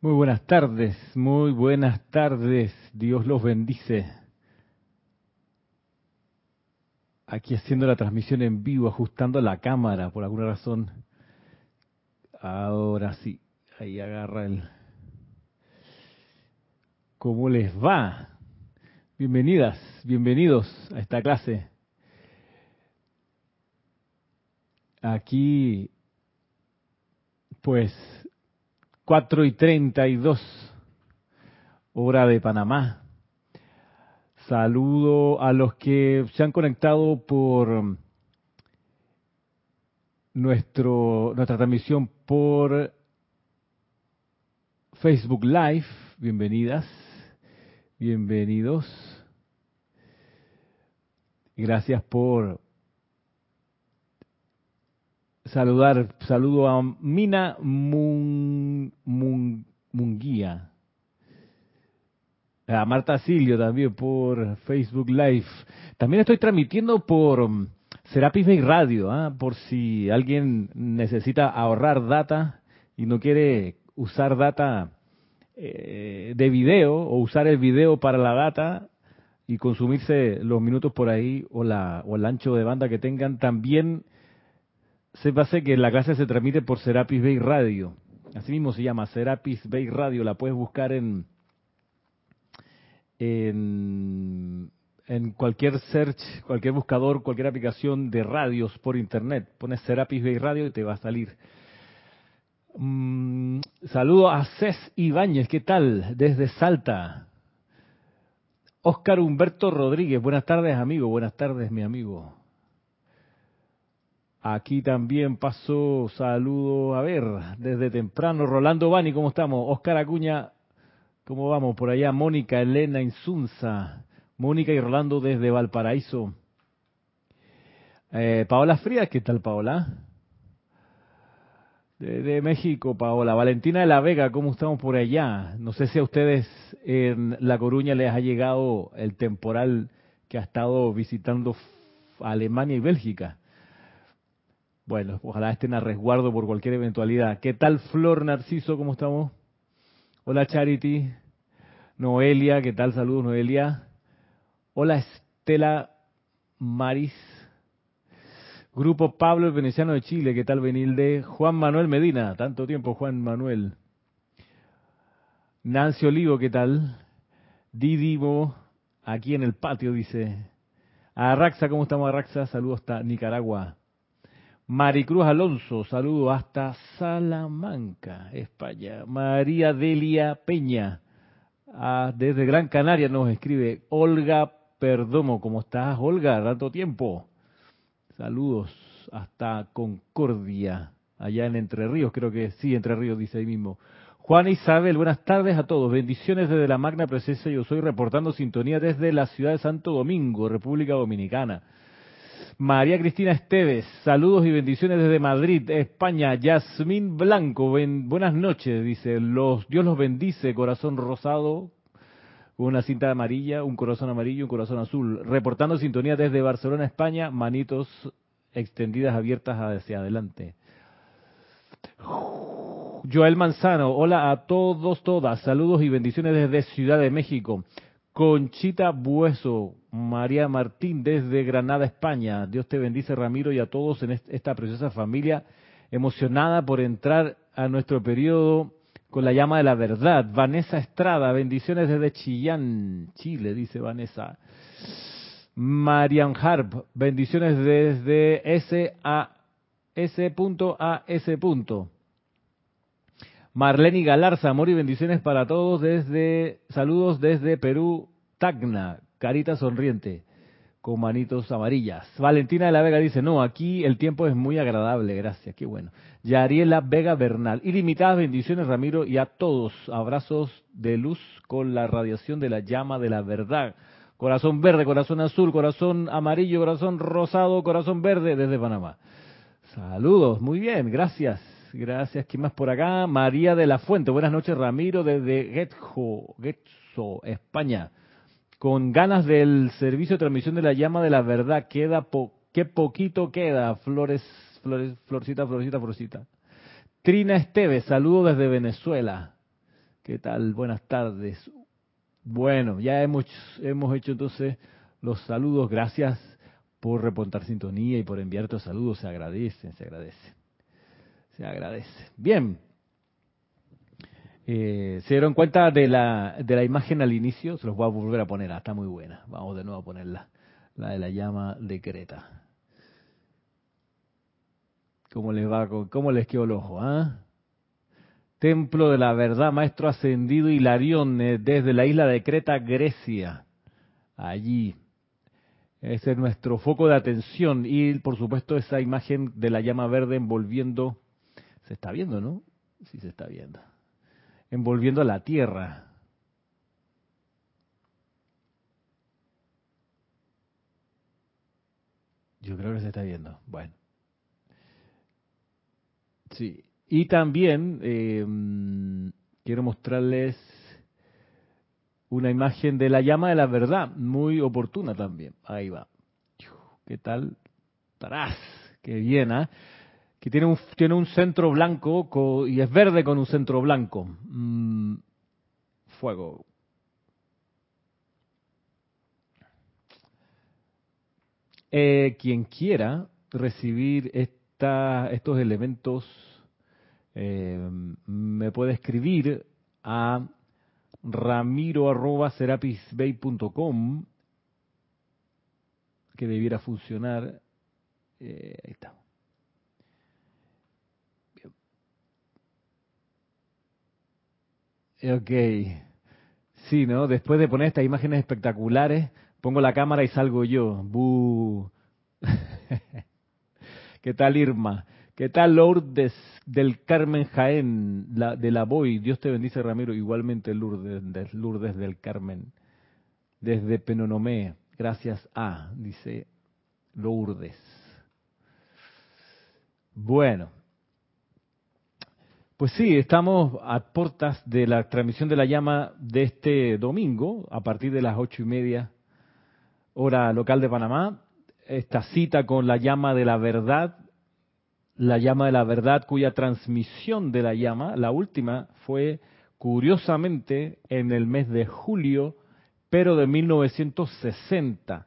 Muy buenas tardes, muy buenas tardes. Dios los bendice. Aquí haciendo la transmisión en vivo, ajustando la cámara por alguna razón. Ahora sí, ahí agarra el... ¿Cómo les va? Bienvenidas, bienvenidos a esta clase. Aquí, pues, 4 y 32, hora de Panamá. Saludo a los que se han conectado por nuestro, nuestra transmisión por Facebook Live. Bienvenidas, bienvenidos. Gracias por saludar, saludo a Mina Munguía, a Marta Silio también por Facebook Live. También estoy transmitiendo por um, Serapis Bay Radio, ¿ah? por si alguien necesita ahorrar data y no quiere usar data eh, de video o usar el video para la data y consumirse los minutos por ahí o, la, o el ancho de banda que tengan, también Sépase que la clase se transmite por Serapis Bay Radio. Así mismo se llama Serapis Bay Radio. La puedes buscar en, en, cualquier search, cualquier buscador, cualquier aplicación de radios por internet. Pones Serapis Bay Radio y te va a salir. Mm, saludo a Cés Ibáñez, ¿qué tal? Desde Salta. Oscar Humberto Rodríguez, buenas tardes amigo, buenas tardes mi amigo. Aquí también pasó saludo, a ver, desde temprano, Rolando Bani, ¿cómo estamos? Oscar Acuña, ¿cómo vamos? Por allá, Mónica Elena Insunza, Mónica y Rolando desde Valparaíso. Eh, Paola Frías, ¿qué tal Paola? De, México, Paola. Valentina de la Vega, ¿cómo estamos por allá? No sé si a ustedes en La Coruña les ha llegado el temporal que ha estado visitando Alemania y Bélgica. Bueno, ojalá estén a resguardo por cualquier eventualidad. ¿Qué tal Flor Narciso? ¿Cómo estamos? Hola Charity. Noelia, ¿qué tal? Saludos Noelia. Hola Estela Maris. Grupo Pablo el Veneciano de Chile, ¿qué tal Benilde? Juan Manuel Medina, tanto tiempo Juan Manuel. Nancy Olivo, ¿qué tal? Didimo, aquí en el patio, dice. Arraxa, ¿cómo estamos Arraxa? Saludos hasta Nicaragua. Maricruz Alonso, saludo hasta Salamanca, España. María Delia Peña, ah, desde Gran Canaria nos escribe. Olga Perdomo, ¿cómo estás, Olga? Tanto tiempo. Saludos hasta Concordia, allá en Entre Ríos, creo que sí, Entre Ríos dice ahí mismo. Juan Isabel, buenas tardes a todos. Bendiciones desde la Magna Presencia. Yo soy reportando sintonía desde la ciudad de Santo Domingo, República Dominicana. María Cristina Esteves, saludos y bendiciones desde Madrid, España. Yasmín Blanco, buenas noches, dice, los, Dios los bendice, corazón rosado, una cinta amarilla, un corazón amarillo, un corazón azul. Reportando sintonía desde Barcelona, España, manitos extendidas, abiertas hacia adelante. Joel Manzano, hola a todos, todas, saludos y bendiciones desde Ciudad de México. Conchita Bueso, María Martín desde Granada, España. Dios te bendice, Ramiro, y a todos en esta preciosa familia, emocionada por entrar a nuestro periodo con la llama de la verdad. Vanessa Estrada, bendiciones desde Chillán, Chile, dice Vanessa. Marian Harp, bendiciones desde S S. A S. Marlene Galarza, amor y bendiciones para todos desde, saludos desde Perú, Tacna, carita sonriente, con manitos amarillas. Valentina de la Vega dice, no, aquí el tiempo es muy agradable, gracias, qué bueno. Yariela Vega Bernal, ilimitadas bendiciones Ramiro y a todos, abrazos de luz con la radiación de la llama de la verdad. Corazón verde, corazón azul, corazón amarillo, corazón rosado, corazón verde desde Panamá. Saludos, muy bien, gracias. Gracias. ¿Quién más por acá? María de la Fuente. Buenas noches, Ramiro, desde Getxo, Getxo España. Con ganas del servicio de transmisión de la llama de la verdad. Queda po qué poquito queda. Flores, flores, florcita, florcita, florcita. Trina Esteves, saludo desde Venezuela. ¿Qué tal? Buenas tardes. Bueno, ya hemos, hemos hecho entonces los saludos. Gracias por repontar sintonía y por enviar tus saludos. Se agradecen, se agradece. Se agradece. Bien. Eh, ¿Se dieron cuenta de la, de la imagen al inicio? Se los voy a volver a poner. Ah, está muy buena. Vamos de nuevo a ponerla. La de la llama de Creta. ¿Cómo les va? ¿Cómo les quedó el ojo? Ah? Templo de la Verdad, Maestro Ascendido Hilarión, desde la isla de Creta, Grecia. Allí. Ese es nuestro foco de atención. Y por supuesto esa imagen de la llama verde envolviendo. Se está viendo, ¿no? Sí, se está viendo. Envolviendo a la tierra. Yo creo que se está viendo. Bueno. Sí. Y también eh, quiero mostrarles una imagen de la llama de la verdad, muy oportuna también. Ahí va. ¿Qué tal? ¡Tarás! ¡Qué bien! ¿ah? Que tiene un, tiene un centro blanco y es verde con un centro blanco. Mm, fuego. Eh, quien quiera recibir esta, estos elementos eh, me puede escribir a ramiro.serapisbay.com que debiera funcionar. Eh, ahí está. Ok. Sí, ¿no? Después de poner estas imágenes espectaculares, pongo la cámara y salgo yo. ¿Qué tal, Irma? ¿Qué tal, Lourdes del Carmen Jaén, la, de la Boy? Dios te bendice, Ramiro. Igualmente, Lourdes, Lourdes del Carmen. Desde Penonomé. Gracias a, dice Lourdes. Bueno. Pues sí, estamos a puertas de la transmisión de la llama de este domingo, a partir de las ocho y media, hora local de Panamá. Esta cita con la llama de la verdad la llama de la verdad, cuya transmisión de la llama, la última, fue curiosamente en el mes de julio, pero de 1960.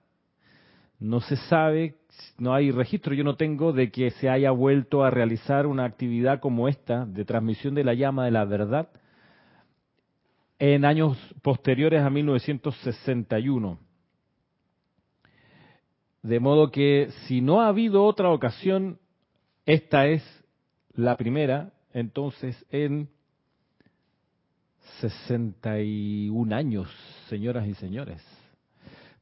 No se sabe, no hay registro, yo no tengo de que se haya vuelto a realizar una actividad como esta de transmisión de la llama de la verdad en años posteriores a 1961. De modo que si no ha habido otra ocasión esta es la primera, entonces, en 61 años, señoras y señores.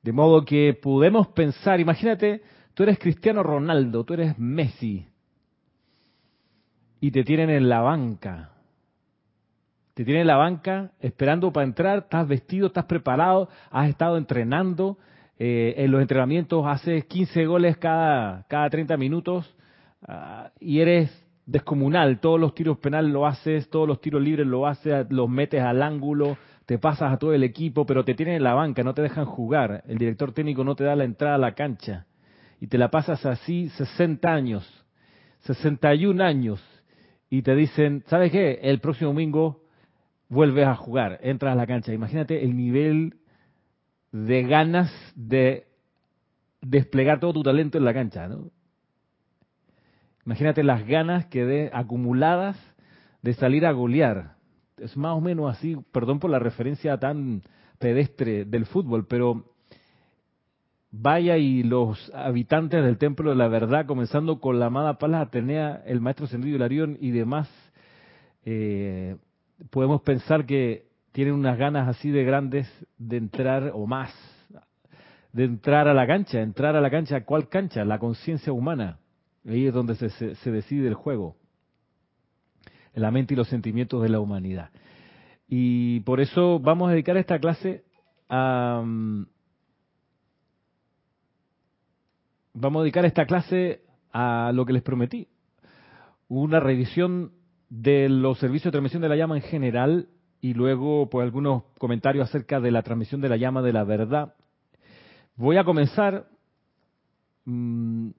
De modo que podemos pensar, imagínate, tú eres Cristiano Ronaldo, tú eres Messi, y te tienen en la banca. Te tienen en la banca esperando para entrar, estás vestido, estás preparado, has estado entrenando, eh, en los entrenamientos haces 15 goles cada, cada 30 minutos, Ah, y eres descomunal, todos los tiros penales lo haces, todos los tiros libres lo haces, los metes al ángulo, te pasas a todo el equipo, pero te tienen en la banca, no te dejan jugar, el director técnico no te da la entrada a la cancha y te la pasas así 60 años, 61 años y te dicen, ¿sabes qué? El próximo domingo vuelves a jugar, entras a la cancha. Imagínate el nivel de ganas de desplegar todo tu talento en la cancha, ¿no? Imagínate las ganas que de acumuladas de salir a golear. Es más o menos así, perdón por la referencia tan pedestre del fútbol, pero vaya y los habitantes del Templo de la Verdad, comenzando con la amada Palas Atenea, el maestro Sendido Larión y demás, eh, podemos pensar que tienen unas ganas así de grandes de entrar o más, de entrar a la cancha, entrar a la cancha, ¿cuál cancha? La conciencia humana. Ahí es donde se, se, decide el juego, la mente y los sentimientos de la humanidad. Y por eso vamos a dedicar esta clase a... Mm, vamos a dedicar esta clase a lo que les prometí. Una revisión de los servicios de transmisión de la llama en general y luego pues algunos comentarios acerca de la transmisión de la llama de la verdad. Voy a comenzar mmm,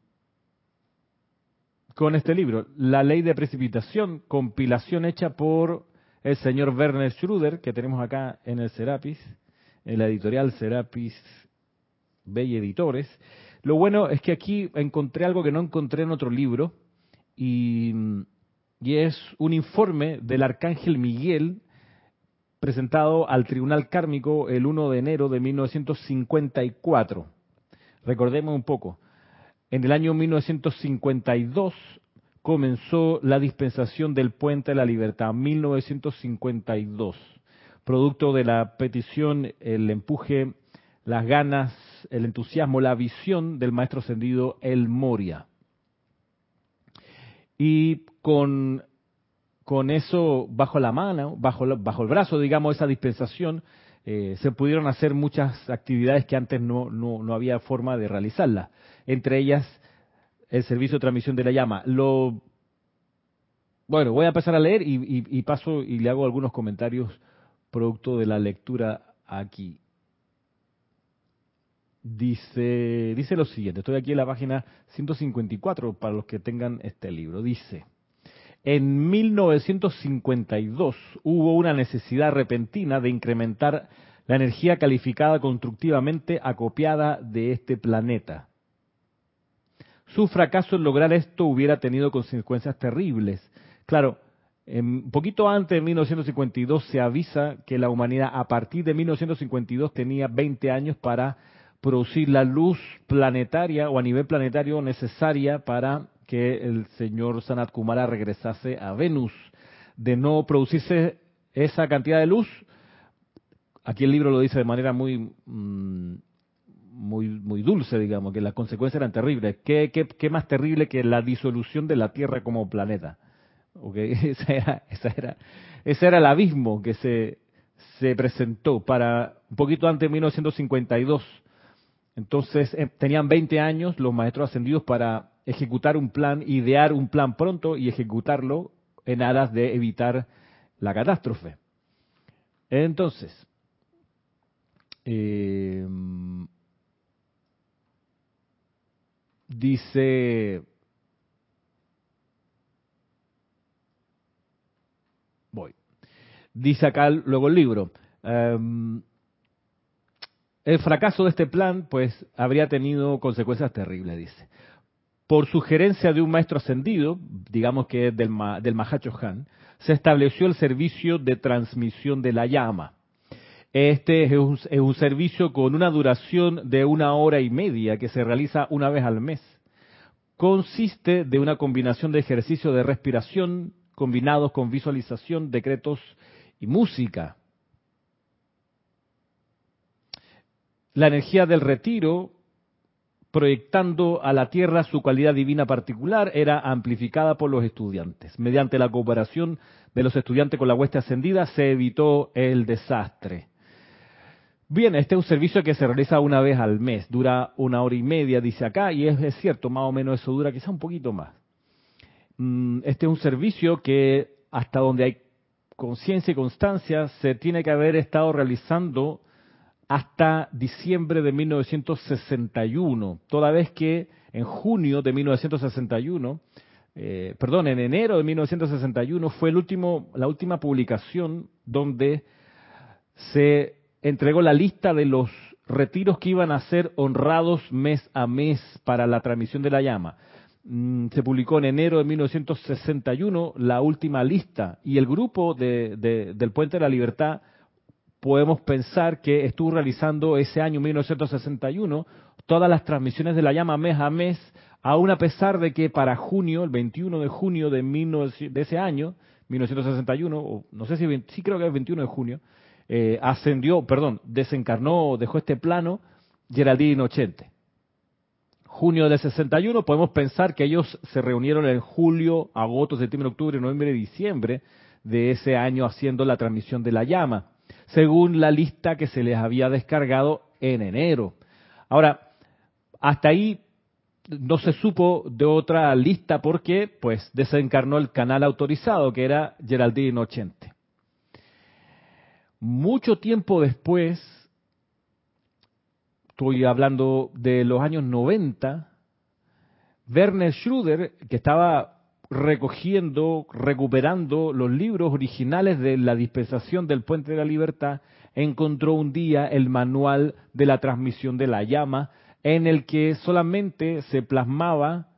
con este libro, La Ley de Precipitación, compilación hecha por el señor Werner Schruder, que tenemos acá en el Serapis, en la editorial Serapis Bay Editores. Lo bueno es que aquí encontré algo que no encontré en otro libro, y, es un informe del arcángel Miguel presentado al Tribunal Kármico el 1 de enero de 1954. Recordemos un poco. En el año 1952 comenzó la dispensación del Puente de la Libertad, 1952, producto de la petición, el empuje, las ganas, el entusiasmo, la visión del maestro ascendido El Moria. Y con, con eso bajo la mano, bajo, bajo el brazo, digamos, esa dispensación, eh, se pudieron hacer muchas actividades que antes no, no, había forma de realizarlas. Entre ellas, el servicio de transmisión de la llama. Lo, bueno, voy a empezar a leer y paso y le hago algunos comentarios producto de la lectura aquí. Dice, dice lo siguiente, estoy aquí en la página 154 para los que tengan este libro. Dice, en 1952 hubo una necesidad repentina de incrementar la energía calificada constructivamente acopiada de este planeta. Su fracaso en lograr esto hubiera tenido consecuencias terribles. Claro, un poquito antes de 1952 se avisa que la humanidad a partir de 1952 tenía 20 años para producir la luz planetaria o a nivel planetario necesaria para que el señor Sanat Kumara regresase a Venus. De no producirse esa cantidad de luz, aquí el libro lo dice de manera muy mm, muy muy dulce, digamos, que las consecuencias eran terribles. ¿Qué, más terrible que la disolución de la Tierra como planeta? Okay. Era, esa ese era el abismo que se, se presentó para un poquito antes de 1952 entonces eh, tenían 20 años los maestros ascendidos para ejecutar un plan, idear un plan pronto y ejecutarlo en aras de evitar la catástrofe. Entonces, eh, dice, voy, dice acá luego el libro, em, el fracaso de este plan, pues, habría tenido consecuencias terribles, dice. Por sugerencia de un maestro ascendido, digamos que es del, del Mahacho Han, se estableció el servicio de transmisión de la llama. Este es un, es un, servicio con una duración de una hora y media que se realiza una vez al mes. Consiste de una combinación de ejercicios de respiración combinados con visualización, decretos y música. La energía del retiro, proyectando a la Tierra su cualidad divina particular, era amplificada por los estudiantes. Mediante la cooperación de los estudiantes con la hueste ascendida se evitó el desastre. Bien, este es un servicio que se realiza una vez al mes, dura una hora y media, dice acá, y es, cierto, más o menos eso dura quizá un poquito más. Mm, este es un servicio que hasta donde hay conciencia y constancia se tiene que haber estado realizando hasta diciembre de 1961, toda vez que en junio de 1961, eh, perdón, en enero de 1961 fue el último, la última publicación donde se entregó la lista de los retiros que iban a ser honrados mes a mes para la transmisión de la llama. Mm, se publicó en enero de 1961 la última lista y el grupo del Puente de la Libertad podemos pensar que estuvo realizando ese año 1961 todas las transmisiones de la llama mes a mes, aún a pesar de que para junio, el 21 de junio de, de ese año, 1961, o no sé si sí creo que es el 21 de junio, eh, ascendió, perdón, desencarnó, dejó este plano Geraldine Ochente. Junio del 61, podemos pensar que ellos se reunieron en julio, agosto, septiembre, octubre, noviembre diciembre de ese año haciendo la transmisión de la llama según la lista que se les había descargado en enero. Ahora, hasta ahí no se supo de otra lista porque pues desencarnó el canal autorizado que era Geraldine 80. Mucho tiempo después, estoy hablando de los años 90, Werner Schruder, que estaba recogiendo, recuperando los libros originales de la dispensación del Puente de la Libertad, encontró un día el manual de la transmisión de la llama, en el que solamente se plasmaba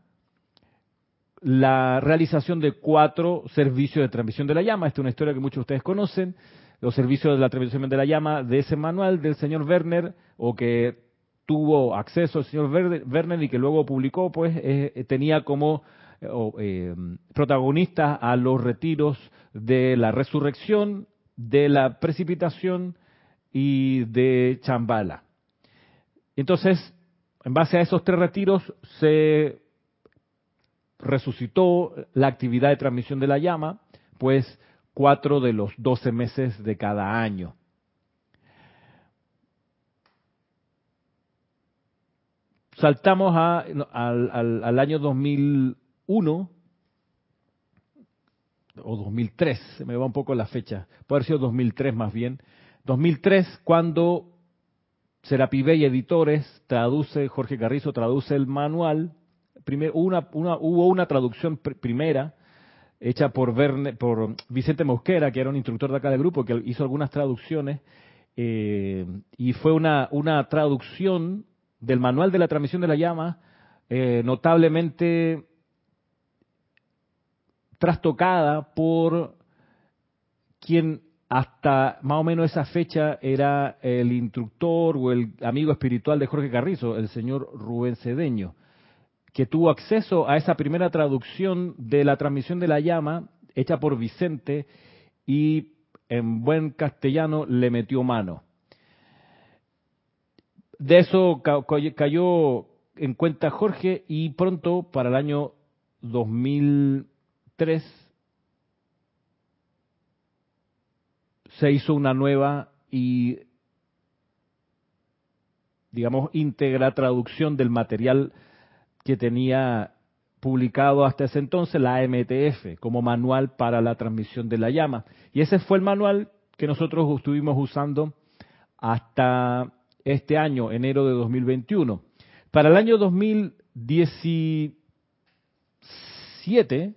la realización de cuatro servicios de transmisión de la llama. Esta es una historia que muchos de ustedes conocen. Los servicios de la transmisión de la llama de ese manual del señor Werner, o que tuvo acceso el señor Werner y que luego publicó, pues eh, tenía como eh, protagonistas a los retiros de la resurrección, de la precipitación y de Chambala. Entonces, en base a esos tres retiros se resucitó la actividad de transmisión de la llama, pues cuatro de los doce meses de cada año. Saltamos al, al, año 2001 o 2003, se me va un poco la fecha, puede haber sido 2003 más bien. 2003, cuando Serapi Bey Editores traduce, Jorge Carrizo traduce el manual una, hubo una traducción primera hecha por, por Vicente Mosquera, que era un instructor de acá del grupo, que hizo algunas traducciones, eh, y fue una, una traducción del manual de la transmisión de la llama eh, notablemente trastocada por quien hasta más o menos esa fecha era el instructor o el amigo espiritual de Jorge Carrizo, el señor Rubén Cedeño que tuvo acceso a esa primera traducción de la transmisión de la llama hecha por Vicente y en buen castellano le metió mano. De eso cayó en cuenta Jorge y pronto para el año 2003 se hizo una nueva y digamos íntegra traducción del material que tenía publicado hasta ese entonces la MTF como manual para la transmisión de la llama. Y ese fue el manual que nosotros estuvimos usando hasta este año, enero de 2021. Para el año 2017,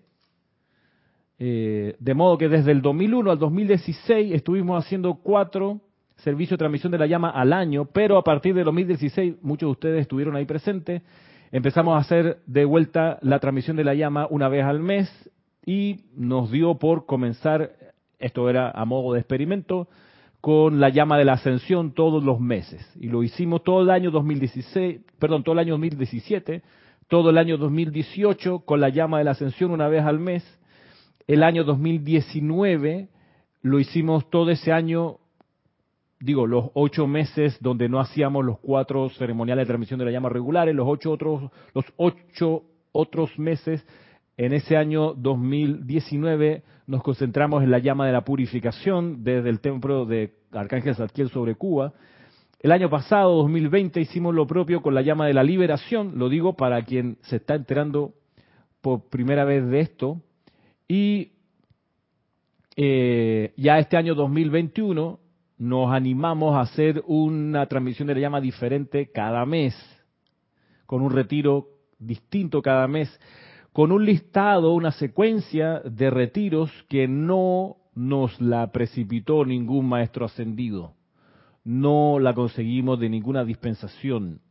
eh, de modo que desde el 2001 al 2016 estuvimos haciendo cuatro servicios de transmisión de la llama al año, pero a partir de 2016, muchos de ustedes estuvieron ahí presentes, Empezamos a hacer de vuelta la transmisión de la llama una vez al mes y nos dio por comenzar, esto era a modo de experimento, con la llama de la ascensión todos los meses. Y lo hicimos todo el año 2016, perdón, todo el año 2017, todo el año 2018 con la llama de la ascensión una vez al mes. El año 2019 lo hicimos todo ese año digo, los ocho meses donde no hacíamos los cuatro ceremoniales de transmisión de la llama regulares, los ocho otros, los ocho otros meses en ese año 2019 nos concentramos en la llama de la purificación desde el templo de Arcángel Zadkiel sobre Cuba. El año pasado, 2020, hicimos lo propio con la llama de la liberación, lo digo para quien se está enterando por primera vez de esto. Y eh, ya este año 2021 nos animamos a hacer una transmisión de la llama diferente cada mes, con un retiro distinto cada mes, con un listado, una secuencia de retiros que no nos la precipitó ningún maestro ascendido, no la conseguimos de ninguna dispensación,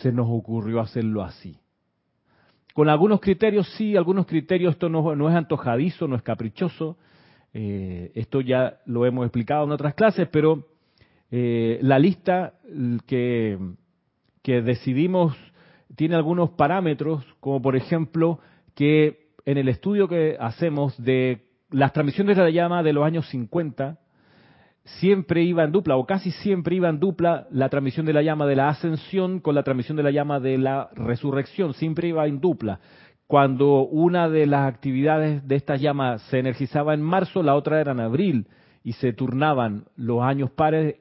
se nos ocurrió hacerlo así. Con algunos criterios, sí, algunos criterios, esto no, no es antojadizo, no es caprichoso, eh, esto ya lo hemos explicado en otras clases, pero eh, la lista que, que decidimos tiene algunos parámetros, como por ejemplo que en el estudio que hacemos de las transmisiones de la llama de los años 50, siempre iba en dupla, o casi siempre iba en dupla, la transmisión de la llama de la ascensión con la transmisión de la llama de la resurrección, siempre iba en dupla. Cuando una de las actividades de estas llamas se energizaba en marzo, la otra era en abril y se turnaban los años pares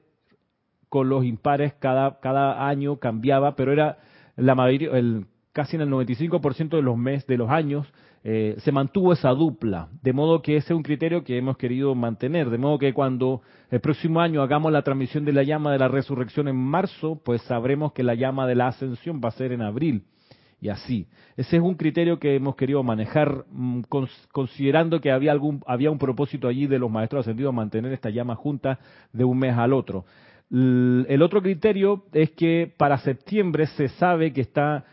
con los impares, cada, cada año cambiaba, pero era la mayoría, el, casi en el 95% de los meses, de los años, eh, se mantuvo esa dupla, de modo que ese es un criterio que hemos querido mantener, de modo que cuando el próximo año hagamos la transmisión de la llama de la resurrección en marzo, pues sabremos que la llama de la ascensión va a ser en abril y así. Ese es un criterio que hemos querido manejar mm, considerando que había algún había un propósito allí de los maestros ascendidos mantener esta llama junta de un mes al otro. El otro criterio es que para septiembre se sabe que está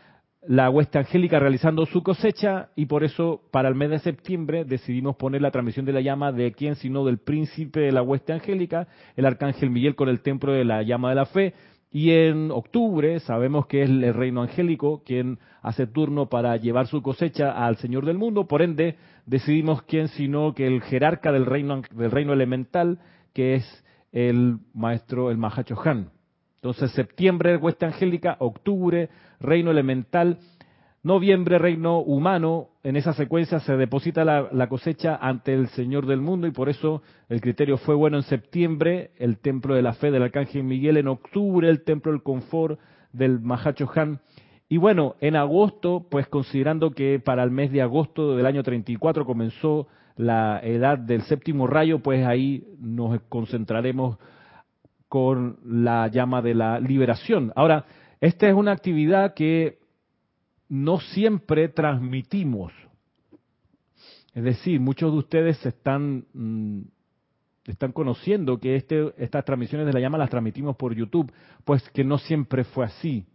la hueste angélica realizando su cosecha y por eso para el mes de septiembre decidimos poner la transmisión de la llama de quién sino del príncipe de la hueste angélica, el arcángel Miguel con el templo de la llama de la fe y en octubre sabemos que es el reino angélico quien hace turno para llevar su cosecha al Señor del mundo, por ende decidimos quién sino que el jerarca del reino del reino elemental que es el maestro el Mahacho Han. Entonces, septiembre, hueste angélica, octubre, reino elemental, noviembre, reino humano. En esa secuencia se deposita la, cosecha ante el Señor del mundo y por eso el criterio fue bueno en septiembre, el templo de la fe del Arcángel Miguel, en octubre, el templo del confort del Mahacho Han. Y bueno, en agosto, pues considerando que para el mes de agosto del año 34 comenzó la edad del séptimo rayo, pues ahí nos concentraremos con la llama de la liberación. Ahora, esta es una actividad que no siempre transmitimos. Es decir, muchos de ustedes están, mm, están conociendo que este, estas transmisiones de la llama las transmitimos por YouTube, pues que no siempre fue así.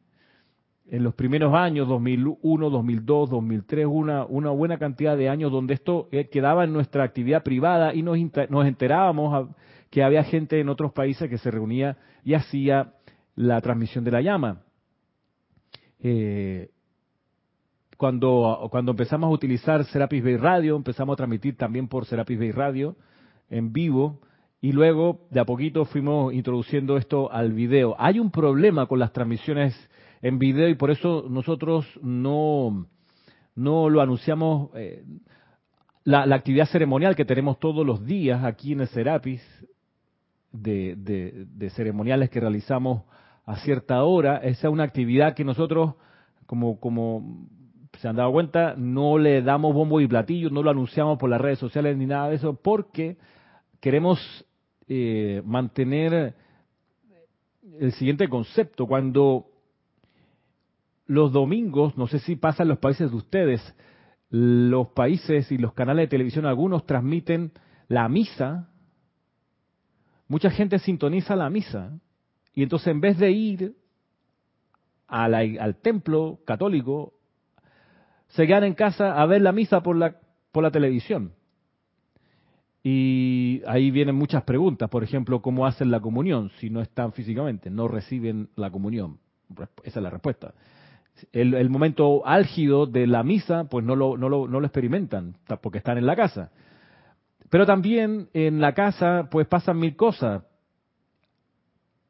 En los primeros años, 2001, 2002, 2003, una, una buena cantidad de años donde esto eh, quedaba en nuestra actividad privada y nos, nos enterábamos que había gente en otros países que se reunía y hacía la transmisión de la llama. Eh, cuando, cuando empezamos a utilizar Serapis Bay Radio, empezamos a transmitir también por Serapis Bay Radio en vivo y luego de a poquito fuimos introduciendo esto al video. Hay un problema con las transmisiones en video y por eso nosotros no, no lo anunciamos. Eh, la, la, actividad ceremonial que tenemos todos los días aquí en el Serapis de, ceremoniales que realizamos a cierta hora. Esa es una actividad que nosotros, como, como se han dado cuenta, no le damos bombo y platillo, no lo anunciamos por las redes sociales ni nada de eso, porque queremos eh, mantener el siguiente concepto. Cuando los domingos, no sé si pasa en los países de ustedes, los países y los canales de televisión, algunos transmiten la misa mucha gente sintoniza la misa y entonces en vez de ir al templo católico, se quedan en casa a ver la misa por la, por la televisión. Y ahí vienen muchas preguntas, por ejemplo, ¿cómo hacen la comunión si no están físicamente? No reciben la comunión. Esa es la respuesta. El, momento álgido de la misa, pues no lo, no lo, no lo experimentan, porque están en la casa. Pero también en la casa, pues pasan mil cosas.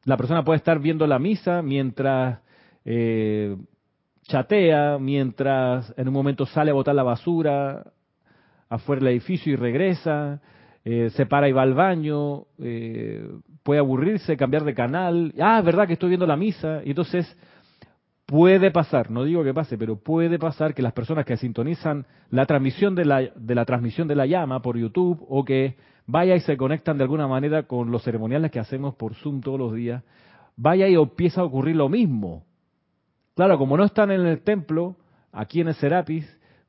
La persona puede estar viendo la misa mientras eh, chatea, mientras en un momento sale a botar la basura afuera del edificio y regresa, eh, se para y va al baño, eh, puede aburrirse, cambiar de canal. Ah, es verdad que estoy viendo la misa. Y entonces puede pasar, no digo que pase, pero puede pasar que las personas que sintonizan la transmisión de la, de la transmisión de la llama por YouTube o que vaya y se conectan de alguna manera con los ceremoniales que hacemos por Zoom todos los días, vaya y empieza a ocurrir lo mismo. Claro, como no están en el templo, aquí en el Serapis,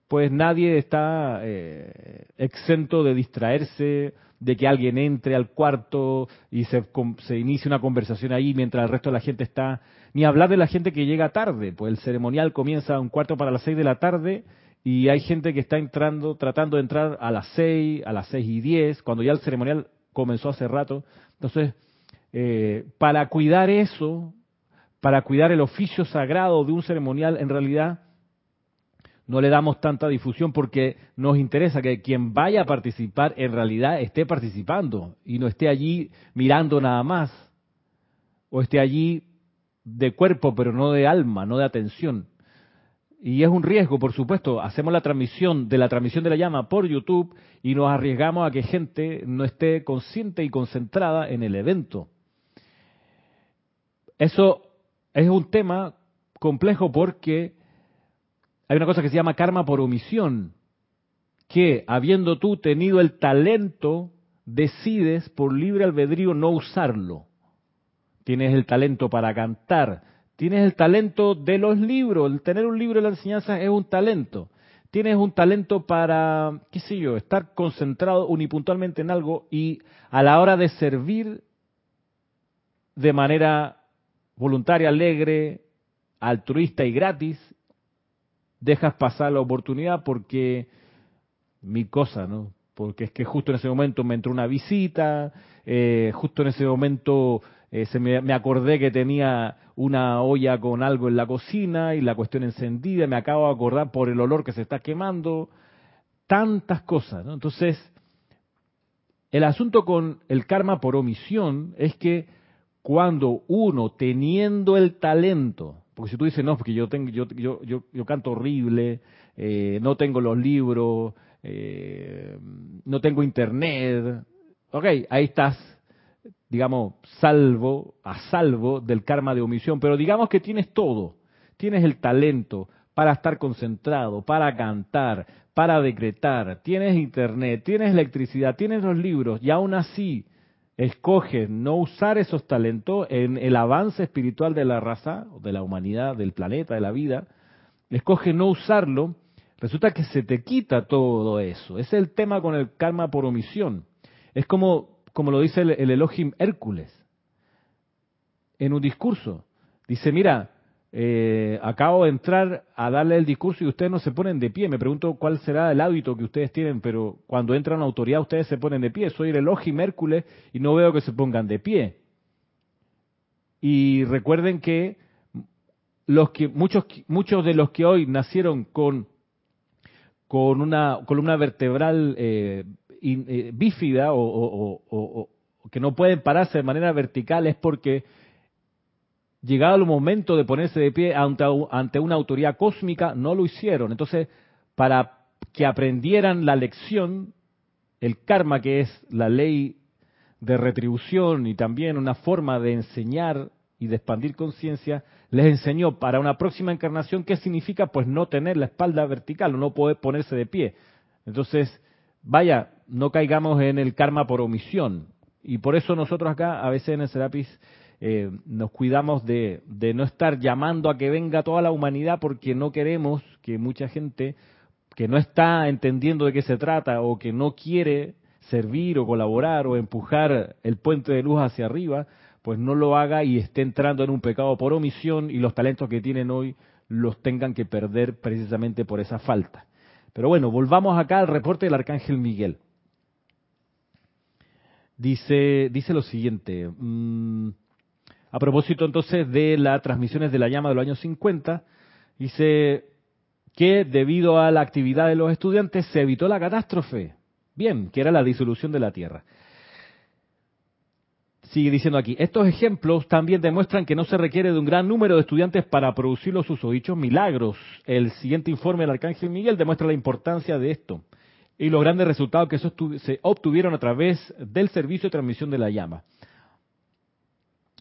pues nadie está eh, exento de distraerse, de que alguien entre al cuarto y se, se inicie una conversación ahí mientras el resto de la gente está ni hablar de la gente que llega tarde, pues el ceremonial comienza a un cuarto para las seis de la tarde y hay gente que está entrando, tratando de entrar a las seis, a las seis y diez, cuando ya el ceremonial comenzó hace rato. Entonces, eh, para cuidar eso, para cuidar el oficio sagrado de un ceremonial, en realidad no le damos tanta difusión porque nos interesa que quien vaya a participar en realidad esté participando y no esté allí mirando nada más o esté allí de cuerpo, pero no de alma, no de atención. Y es un riesgo, por supuesto. Hacemos la transmisión de la transmisión de la llama por YouTube y nos arriesgamos a que gente no esté consciente y concentrada en el evento. Eso es un tema complejo porque hay una cosa que se llama karma por omisión, que habiendo tú tenido el talento, decides por libre albedrío no usarlo tienes el talento para cantar, Tienes el talento de los libros. El tener un libro de la enseñanza es un talento. Tienes un talento para, qué sé yo, estar concentrado unipuntualmente en algo y a la hora de servir de manera voluntaria, alegre, altruista y gratis, dejas pasar la oportunidad porque mi cosa, ¿no? Porque es que justo en ese momento me entró una visita, eh, justo en ese momento eh, se me, acordé que tenía una olla con algo en la cocina y la cuestión encendida, me acabo de acordar por el olor que se está quemando, tantas cosas, ¿no? Entonces, el asunto con el karma por omisión es que cuando uno teniendo el talento, porque si tú dices, no, porque yo, tengo, yo, yo, yo, canto horrible, eh, no tengo los libros, eh, no tengo internet, ok, ahí estás, digamos, salvo, a salvo del karma de omisión, pero digamos que tienes todo, tienes el talento para estar concentrado, para cantar, para decretar, tienes internet, tienes electricidad, tienes los libros y aún así escoge no usar esos talentos en el avance espiritual de la raza, de la humanidad, del planeta, de la vida, escoge no usarlo, resulta que se te quita todo eso. Es el tema con el karma por omisión. Es como, como lo dice el, el Elohim Hércules en un discurso. Dice, mira, eh, acabo de entrar a darle el discurso y ustedes no se ponen de pie. Me pregunto cuál será el hábito que ustedes tienen, pero cuando entra una autoridad ustedes se ponen de pie. Soy el Elohim Hércules y no veo que se pongan de pie. Y recuerden que los que muchos muchos de los que hoy nacieron con con una columna vertebral eh, eh, bífida o que no pueden pararse de manera vertical es porque llegado el momento de ponerse de pie ante, una autoridad cósmica, no lo hicieron. Entonces, para que aprendieran la lección, el karma, que es la ley de retribución y también una forma de enseñar y de expandir conciencia, les enseñó para una próxima encarnación qué significa pues no tener la espalda vertical o no poder ponerse de pie. Entonces, vaya, no caigamos en el karma por omisión. Y por eso nosotros acá, a veces en el Serapis, eh, nos cuidamos de, no estar llamando a que venga toda la humanidad porque no queremos que mucha gente que no está entendiendo de qué se trata o que no quiere servir o colaborar o empujar el puente de luz hacia arriba, pues no lo haga y esté entrando en un pecado por omisión y los talentos que tienen hoy los tengan que perder precisamente por esa falta. Pero bueno, volvamos acá al reporte del arcángel Miguel. Dice, dice lo siguiente. Mm, a propósito entonces de las transmisiones de la llama de los años 50, dice que debido a la actividad de los estudiantes se evitó la catástrofe. Bien, que era la disolución de la Tierra. Sigue diciendo aquí, estos ejemplos también demuestran que no se requiere de un gran número de estudiantes para producir los susodichos milagros. El siguiente informe del Arcángel Miguel demuestra la importancia de esto y los grandes resultados que se obtuvieron a través del servicio de transmisión de la llama.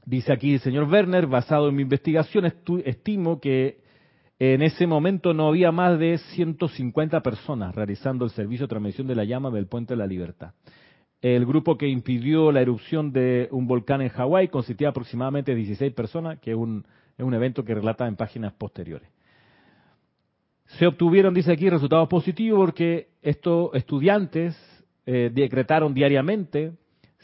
Dice aquí el señor Werner, basado en mi investigación, estimo que en ese momento no había más de 150 personas realizando el servicio de transmisión de la llama del Puente de la Libertad. El grupo que impidió la erupción de un volcán en Hawái consistía aproximadamente de 16 personas, que es un, es un evento que relata en páginas posteriores. Se obtuvieron, dice aquí, resultados positivos porque estos estudiantes eh, decretaron diariamente,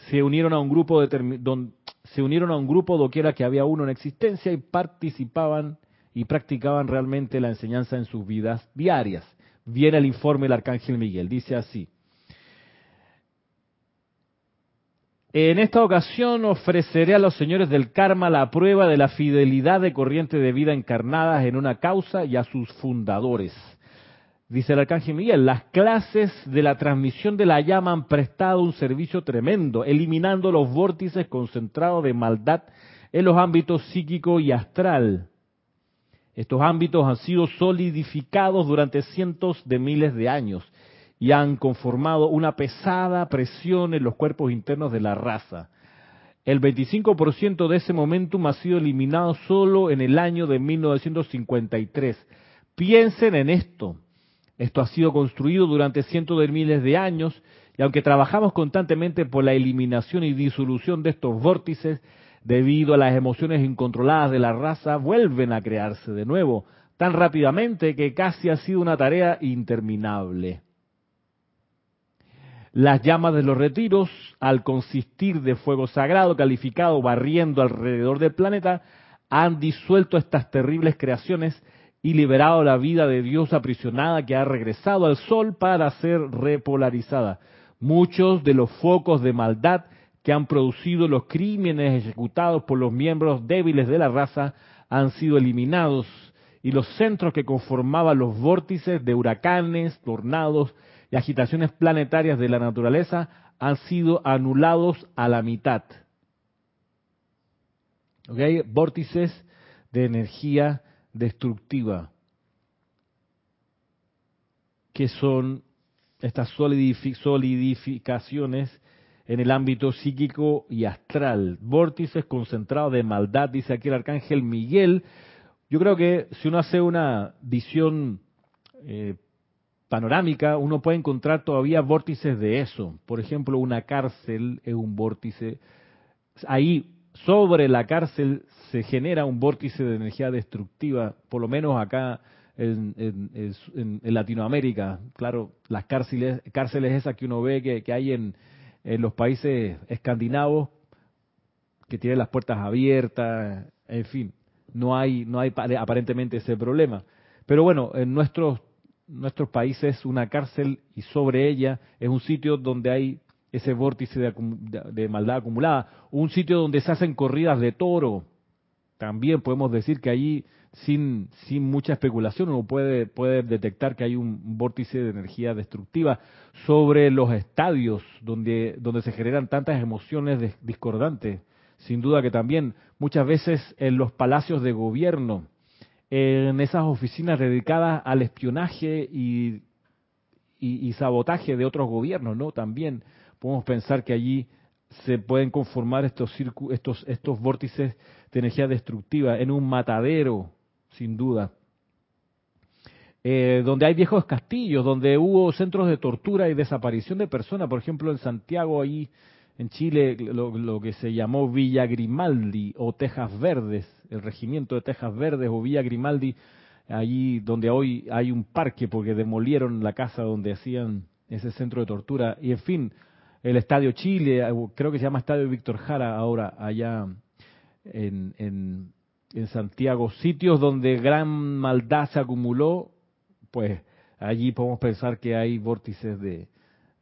se unieron a un grupo de, donde se unieron a un grupo doquiera que había uno en existencia y participaban y practicaban realmente la enseñanza en sus vidas diarias. Viene el informe del Arcángel Miguel, dice así. En esta ocasión ofreceré a los señores del karma la prueba de la fidelidad de corriente de vida encarnadas en una causa y a sus fundadores Dice el arcángel Miguel, las clases de la transmisión de la llama han prestado un servicio tremendo, eliminando los vórtices concentrados de maldad en los ámbitos psíquico y astral. Estos ámbitos han sido solidificados durante cientos de miles de años y han conformado una pesada presión en los cuerpos internos de la raza. El 25% de ese momentum ha sido eliminado solo en el año de 1953. Piensen en esto. Esto ha sido construido durante cientos de miles de años y aunque trabajamos constantemente por la eliminación y disolución de estos vórtices, debido a las emociones incontroladas de la raza, vuelven a crearse de nuevo, tan rápidamente que casi ha sido una tarea interminable. Las llamas de los retiros, al consistir de fuego sagrado calificado barriendo alrededor del planeta, han disuelto estas terribles creaciones y liberado la vida de Dios aprisionada que ha regresado al sol para ser repolarizada. Muchos de los focos de maldad que han producido los crímenes ejecutados por los miembros débiles de la raza han sido eliminados y los centros que conformaban los vórtices de huracanes, tornados y agitaciones planetarias de la naturaleza han sido anulados a la mitad. Vórtices de energía destructiva, que son estas solidificaciones en el ámbito psíquico y astral. Vórtices concentrados de maldad, dice aquí el arcángel Miguel. Yo creo que si uno hace una visión eh, panorámica, uno puede encontrar todavía vórtices de eso. Por ejemplo, una cárcel es un vórtice. Ahí, sobre la cárcel, se genera un vórtice de energía destructiva, por lo menos acá en, Latinoamérica. Claro, las cárceles, cárceles esas que uno ve que, hay en, en los países escandinavos, que tienen las puertas abiertas, en fin, no hay, no hay aparentemente ese problema. Pero bueno, en nuestros nuestros países una cárcel y sobre ella es un sitio donde hay ese vórtice de, maldad acumulada, un sitio donde se hacen corridas de toro. También podemos decir que allí, sin, sin mucha especulación, uno puede, puede detectar que hay un vórtice de energía destructiva sobre los estadios donde, donde se generan tantas emociones discordantes. Sin duda que también muchas veces en los palacios de gobierno, en esas oficinas dedicadas al espionaje y, y, sabotaje de otros gobiernos, ¿no? También podemos pensar que allí se pueden conformar estos, estos, estos vórtices de energía destructiva en un matadero, sin duda. Eh, donde hay viejos castillos, donde hubo centros de tortura y desaparición de personas, por ejemplo en Santiago, ahí en Chile, lo que se llamó Villa Grimaldi o Tejas Verdes, el regimiento de Tejas Verdes o Villa Grimaldi, allí donde hoy hay un parque porque demolieron la casa donde hacían ese centro de tortura. Y en fin, el Estadio Chile, creo que se llama Estadio Víctor Jara ahora, allá en, en, en Santiago, sitios donde gran maldad se acumuló, pues allí podemos pensar que hay vórtices de,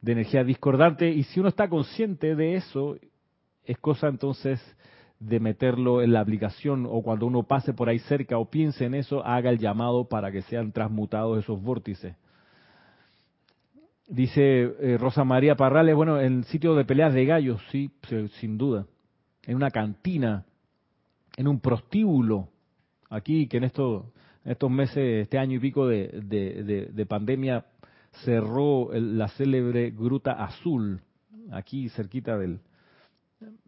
de energía discordante y si uno está consciente de eso, es cosa entonces de meterlo en la aplicación o cuando uno pase por ahí cerca o piense en eso, haga el llamado para que sean transmutados esos vórtices. Dice eh, Rosa María Parrales, bueno, en sitio de peleas de gallos, sí, sin duda. En una cantina, en un prostíbulo, aquí que en, esto, estos meses, este año y pico de, de, pandemia, cerró la célebre Gruta Azul, aquí cerquita del,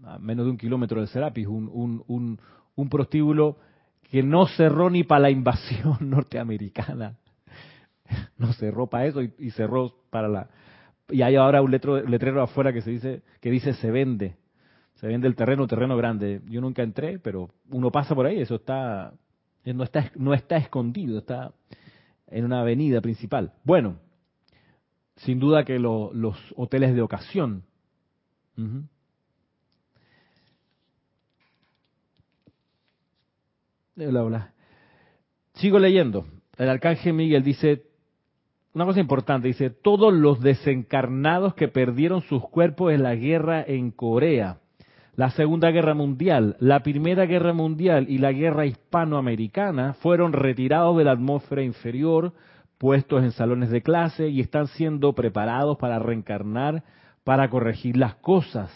a menos de un kilómetro de Serapis, un, un, un, prostíbulo que no cerró ni para la invasión norteamericana. No cerró para eso y, cerró para la... Y hay ahora un letrero afuera que se dice que dice se vende. Se vende el terreno, terreno grande. Yo nunca entré, pero uno pasa por ahí, eso está no está no está escondido, está en una avenida principal. Bueno, sin duda que los hoteles de ocasión. Sigo leyendo. El arcángel Miguel dice una cosa importante, dice, todos los desencarnados que perdieron sus cuerpos en la guerra en Corea, la Segunda Guerra Mundial, la Primera Guerra Mundial y la Guerra Hispanoamericana fueron retirados de la atmósfera inferior, puestos en salones de clase y están siendo preparados para reencarnar, para corregir las cosas.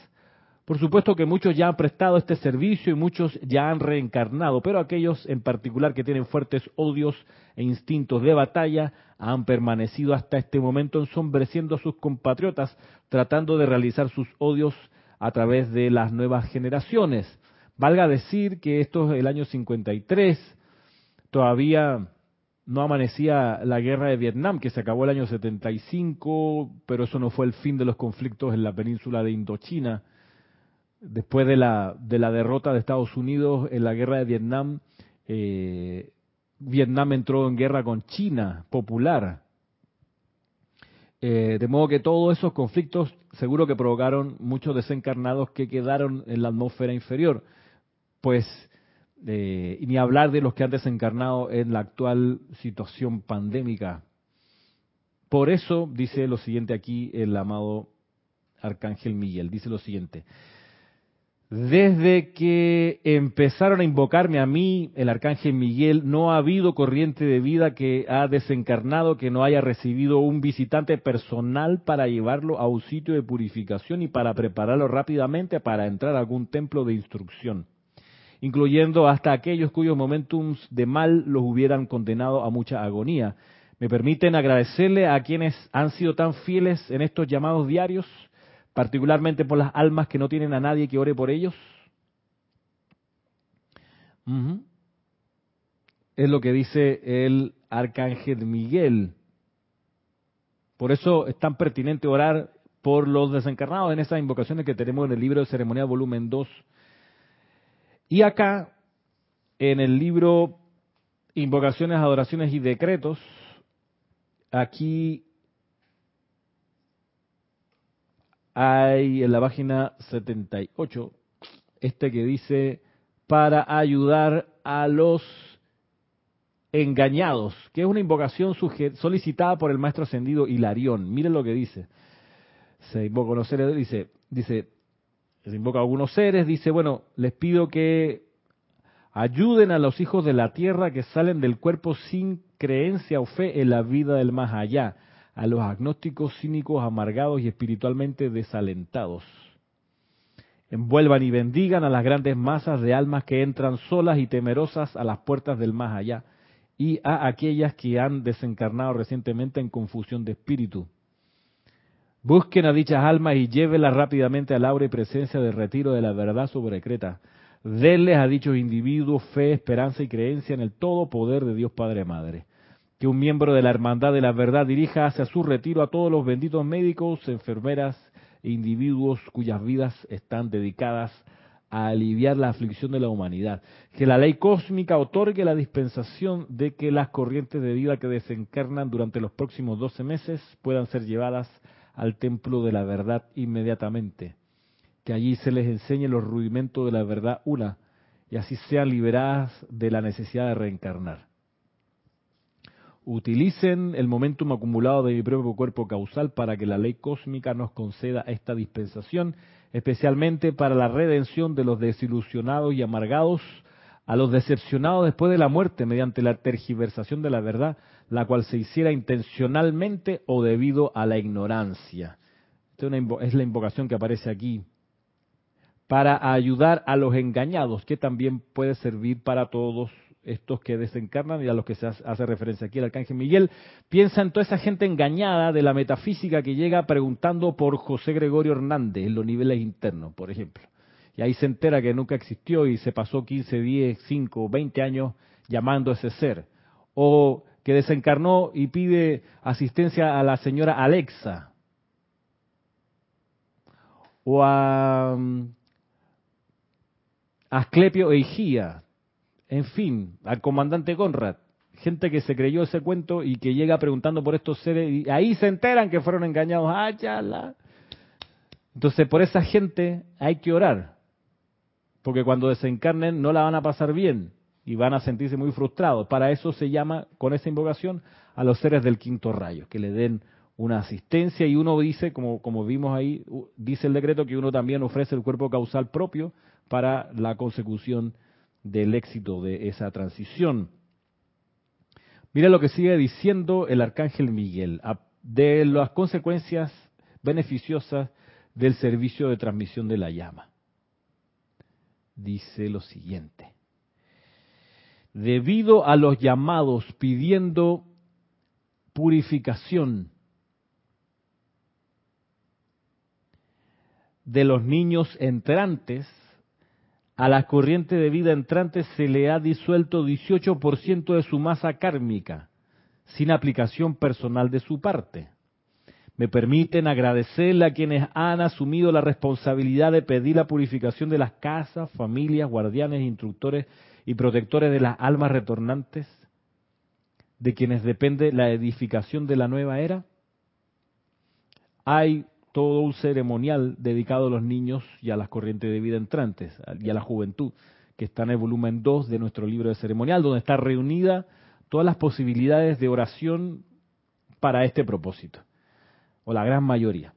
Por supuesto que muchos ya han prestado este servicio y muchos ya han reencarnado, pero aquellos en particular que tienen fuertes odios e instintos de batalla han permanecido hasta este momento ensombreciendo a sus compatriotas, tratando de realizar sus odios a través de las nuevas generaciones. Valga decir que esto es el año 53, todavía no amanecía la guerra de Vietnam, que se acabó el año 75, pero eso no fue el fin de los conflictos en la península de Indochina después de la, de la derrota de Estados Unidos en la guerra de Vietnam, eh, Vietnam entró en guerra con China popular. Eh, de modo que todos esos conflictos seguro que provocaron muchos desencarnados que quedaron en la atmósfera inferior. Pues, eh, ni hablar de los que han desencarnado en la actual situación pandémica. Por eso dice lo siguiente aquí el amado Arcángel Miguel. Dice lo siguiente. Desde que empezaron a invocarme a mí, el arcángel Miguel, no ha habido corriente de vida que ha desencarnado que no haya recibido un visitante personal para llevarlo a un sitio de purificación y para prepararlo rápidamente para entrar a algún templo de instrucción, incluyendo hasta aquellos cuyos momentums de mal los hubieran condenado a mucha agonía. ¿Me permiten agradecerle a quienes han sido tan fieles en estos llamados diarios? Particularmente por las almas que no tienen a nadie que ore por ellos? Es lo que dice el arcángel Miguel. Por eso es tan pertinente orar por los desencarnados en esas invocaciones que tenemos en el libro de ceremonial volumen 2. Y acá, en el libro Invocaciones, Adoraciones y Decretos, aquí hay en la página 78 este que dice para ayudar a los engañados, que es una invocación solicitada por el maestro ascendido Hilarión. Miren lo que dice. Se invoca a unos seres, dice, dice, se invoca a algunos seres, dice, bueno, les pido que ayuden a los hijos de la tierra que salen del cuerpo sin creencia o fe en la vida del más allá a los agnósticos cínicos, amargados y espiritualmente desalentados. Envuelvan y bendigan a las grandes masas de almas que entran solas y temerosas a las puertas del más allá, y a aquellas que han desencarnado recientemente en confusión de espíritu. Busquen a dichas almas y llévenlas rápidamente al aura y presencia del retiro de la verdad sobre Creta. Denles a dichos individuos fe, esperanza y creencia en el todo poder de Dios Padre Madre que un miembro de la Hermandad de la Verdad dirija hacia su retiro a todos los benditos médicos, enfermeras e individuos cuyas vidas están dedicadas a aliviar la aflicción de la humanidad. Que la ley cósmica otorgue la dispensación de que las corrientes de vida que desencarnan durante los próximos 12 meses puedan ser llevadas al templo de la verdad inmediatamente. Que allí se les enseñe los rudimentos de la verdad una y así sean liberadas de la necesidad de reencarnar utilicen el momentum acumulado de mi propio cuerpo causal para que la ley cósmica nos conceda esta dispensación, especialmente para la redención de los desilusionados y amargados, a los decepcionados después de la muerte mediante la tergiversación de la verdad, la cual se hiciera intencionalmente o debido a la ignorancia. Esta es la invocación que aparece aquí. Para ayudar a los engañados, que también puede servir para todos estos que desencarnan y a los que se hace referencia aquí el arcángel Miguel, piensa en toda esa gente engañada de la metafísica que llega preguntando por José Gregorio Hernández en los niveles internos, por ejemplo. Y ahí se entera que nunca existió y se pasó 15, 10, 5, 20 años llamando a ese ser. O que desencarnó y pide asistencia a la señora Alexa. O a mm, Asclepio Eigía, en fin, al comandante Conrad, gente que se creyó ese cuento y que llega preguntando por estos seres y ahí se enteran que fueron engañados. ¡Ah! Entonces, por esa gente hay que orar, porque cuando desencarnen no la van a pasar bien y van a sentirse muy frustrados. Para eso se llama, con esa invocación, a los seres del quinto rayo, que le den una asistencia y uno dice, como, como vimos ahí, dice el decreto que uno también ofrece el cuerpo causal propio para la consecución del éxito de esa transición. Mira lo que sigue diciendo el arcángel Miguel, de las consecuencias beneficiosas del servicio de transmisión de la llama. Dice lo siguiente. Debido a los llamados pidiendo purificación de los niños entrantes, a la corriente de vida entrante se le ha disuelto 18% de su masa kármica, sin aplicación personal de su parte. me permiten agradecerle a quienes han asumido la responsabilidad de pedir la purificación de las casas, familias, guardianes, instructores y protectores de las almas retornantes, de quienes depende la edificación de la nueva era. Hay todo un ceremonial dedicado a los niños y a las corrientes de vida entrantes y a la juventud, que está en el volumen 2 de nuestro libro de ceremonial, donde está reunida todas las posibilidades de oración para este propósito o la gran mayoría.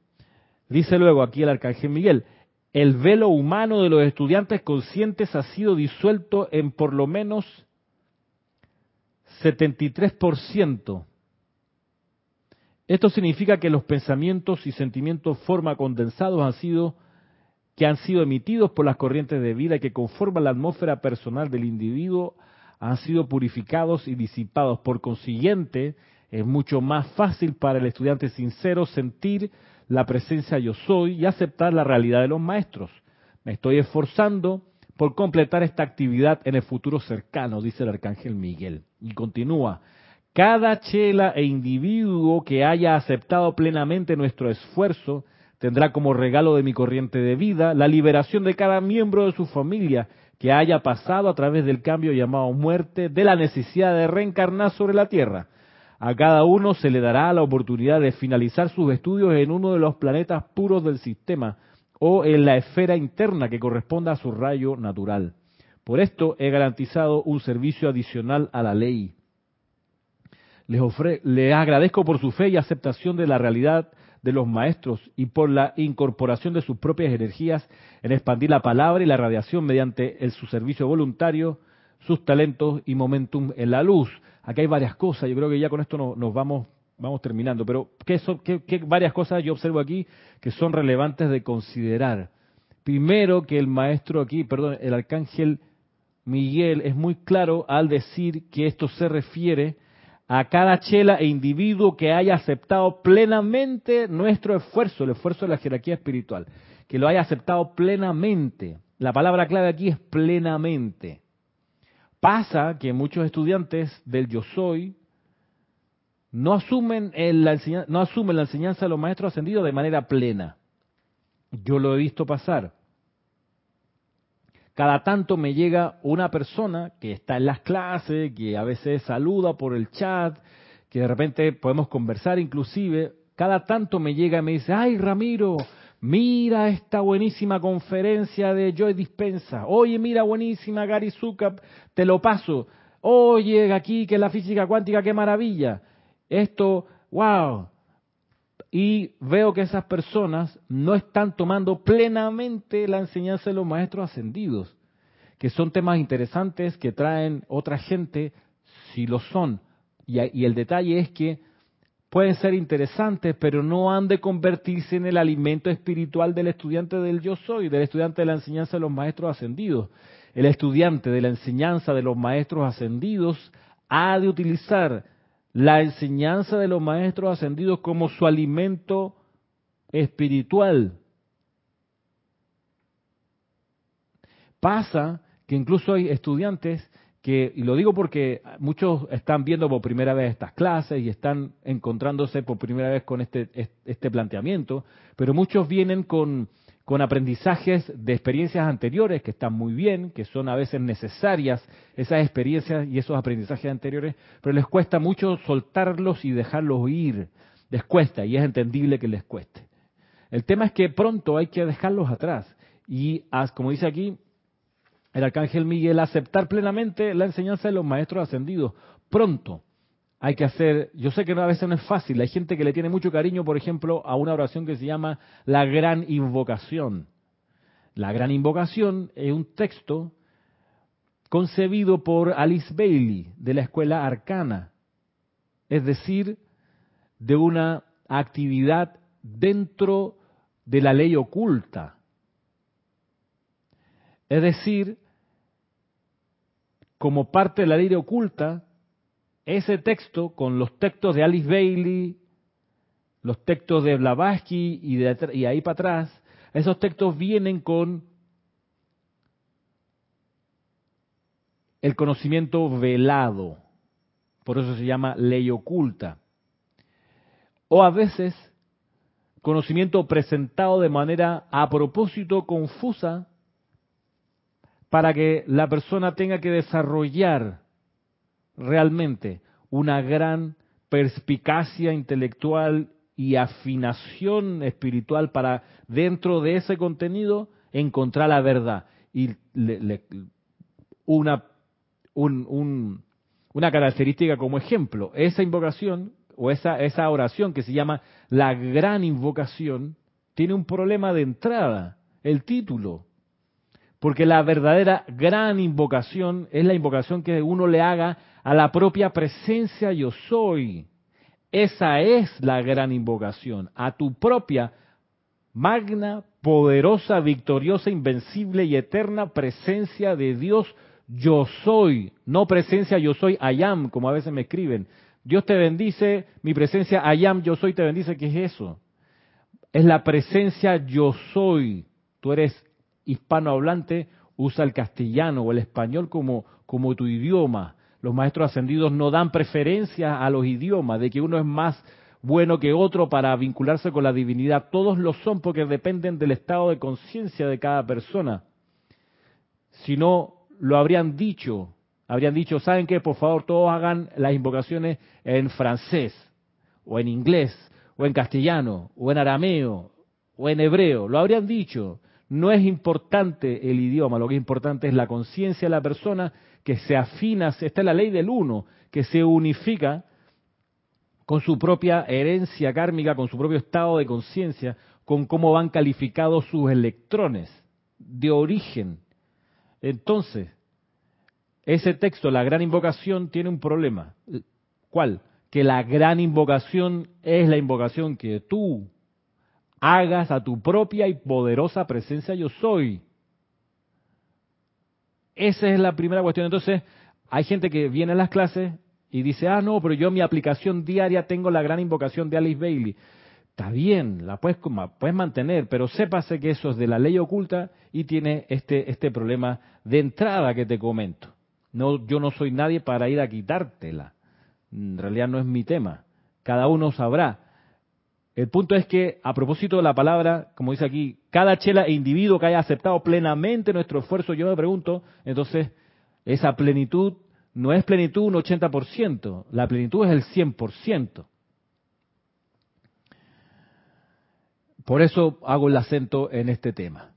Dice luego aquí el arcángel Miguel, el velo humano de los estudiantes conscientes ha sido disuelto en por lo menos 73%. Esto significa que los pensamientos y sentimientos forma condensados han sido que han sido emitidos por las corrientes de vida que conforman la atmósfera personal del individuo han sido purificados y disipados. Por consiguiente, es mucho más fácil para el estudiante sincero sentir la presencia yo soy y aceptar la realidad de los maestros. Me estoy esforzando por completar esta actividad en el futuro cercano, dice el arcángel Miguel. Y continúa, cada chela e individuo que haya aceptado plenamente nuestro esfuerzo tendrá como regalo de mi corriente de vida la liberación de cada miembro de su familia que haya pasado a través del cambio llamado muerte de la necesidad de reencarnar sobre la tierra a cada uno se le dará la oportunidad de finalizar sus estudios en uno de los planetas puros del sistema o en la esfera interna que corresponda a su rayo natural. Por esto he garantizado un servicio adicional a la ley. Les, agradezco por su fe y aceptación de la realidad de los maestros y por la incorporación de sus propias energías en expandir la palabra y la radiación mediante el, su servicio voluntario, sus talentos y momentum en la luz. Aquí hay varias cosas, yo creo que ya con esto nos vamos, vamos terminando, pero ¿qué, son, qué, varias cosas yo observo aquí que son relevantes de considerar? Primero que el maestro aquí, perdón, el arcángel Miguel es muy claro al decir que esto se refiere a cada chela e individuo que haya aceptado plenamente nuestro esfuerzo, el esfuerzo de la jerarquía espiritual, que lo haya aceptado plenamente. La palabra clave aquí es plenamente. Pasa que muchos estudiantes del yo soy no asumen, la enseñanza, no asumen la enseñanza de los maestros ascendidos de manera plena. Yo lo he visto pasar. Cada tanto me llega una persona que está en las clases, que a veces saluda por el chat, que de repente podemos conversar inclusive. Cada tanto me llega y me dice, ay Ramiro, mira esta buenísima conferencia de Joy Dispensa, oye, mira buenísima Gary Zucker, te lo paso, oye, aquí que la física cuántica, qué maravilla, esto, wow. Y veo que esas personas no están tomando plenamente la enseñanza de los maestros ascendidos, que son temas interesantes que traen otra gente, si lo son. Y, el detalle es que pueden ser interesantes, pero no han de convertirse en el alimento espiritual del estudiante del yo soy, del estudiante de la enseñanza de los maestros ascendidos. El estudiante de la enseñanza de los maestros ascendidos ha de utilizar la enseñanza de los maestros ascendidos como su alimento espiritual. Pasa que incluso hay estudiantes y lo digo porque muchos están viendo por primera vez estas clases y están encontrándose por primera vez con este, este planteamiento, pero muchos vienen con, con aprendizajes de experiencias anteriores que están muy bien, que son a veces necesarias esas experiencias y esos aprendizajes anteriores, pero les cuesta mucho soltarlos y dejarlos ir. Les cuesta y es entendible que les cueste. El tema es que pronto hay que dejarlos atrás y, como dice aquí, el arcángel Miguel aceptar plenamente la enseñanza de los maestros ascendidos. Pronto hay que hacer, yo sé que a veces no es fácil, hay gente que le tiene mucho cariño, por ejemplo, a una oración que se llama la gran invocación. La gran invocación es un texto concebido por Alice Bailey de la escuela arcana, es decir, de una actividad dentro de la ley oculta. Es decir, como parte de la ley oculta, ese texto con los textos de Alice Bailey, los textos de Blavatsky y, ahí para atrás, esos textos vienen con el conocimiento velado, por eso se llama ley oculta. O a veces conocimiento presentado de manera a propósito confusa para que la persona tenga que desarrollar realmente una gran perspicacia intelectual y afinación espiritual para dentro de ese contenido encontrar la verdad. Y una, una característica como ejemplo, esa invocación o esa, esa oración que se llama la gran invocación tiene un problema de entrada, el título. Porque la verdadera gran invocación es la invocación que uno le haga a la propia presencia yo soy. Esa es la gran invocación, a tu propia magna, poderosa, victoriosa, invencible y eterna presencia de Dios yo soy, no presencia yo soy I am, como a veces me escriben. Dios te bendice, mi presencia I am, yo soy te bendice, ¿qué es eso? Es la presencia yo soy. Tú eres hispanohablante, usa el castellano o el español como, como tu idioma. Los maestros ascendidos no dan preferencia a los idiomas, de que uno es más bueno que otro para vincularse con la divinidad. Todos lo son porque dependen del estado de conciencia de cada persona. Si no, lo habrían dicho. Habrían dicho, ¿saben qué? Por favor, todos hagan las invocaciones en francés, o en inglés, o en castellano, o en arameo, o en hebreo. Lo habrían dicho. No es importante el idioma, lo que es importante es la conciencia de la persona que se afina, esta es la ley del uno, que se unifica con su propia herencia kármica, con su propio estado de conciencia, con cómo van calificados sus electrones de origen. Entonces, ese texto, la gran invocación, tiene un problema. ¿Cuál? Que la gran invocación es la invocación que tú hagas a tu propia y poderosa presencia yo soy. Esa es la primera cuestión. Entonces, hay gente que viene a las clases y dice, ah, no, pero yo en mi aplicación diaria tengo la gran invocación de Alice Bailey. Está bien, la puedes, puedes mantener, pero sépase que eso es de la ley oculta y tiene este, este problema de entrada que te comento. No, yo no soy nadie para ir a quitártela. En realidad no es mi tema. Cada uno sabrá. El punto es que, a propósito de la palabra, como dice aquí, cada chela e individuo que haya aceptado plenamente nuestro esfuerzo, yo me pregunto, entonces, esa plenitud no es plenitud un 80%, la plenitud es el 100%. Por eso hago el acento en este tema.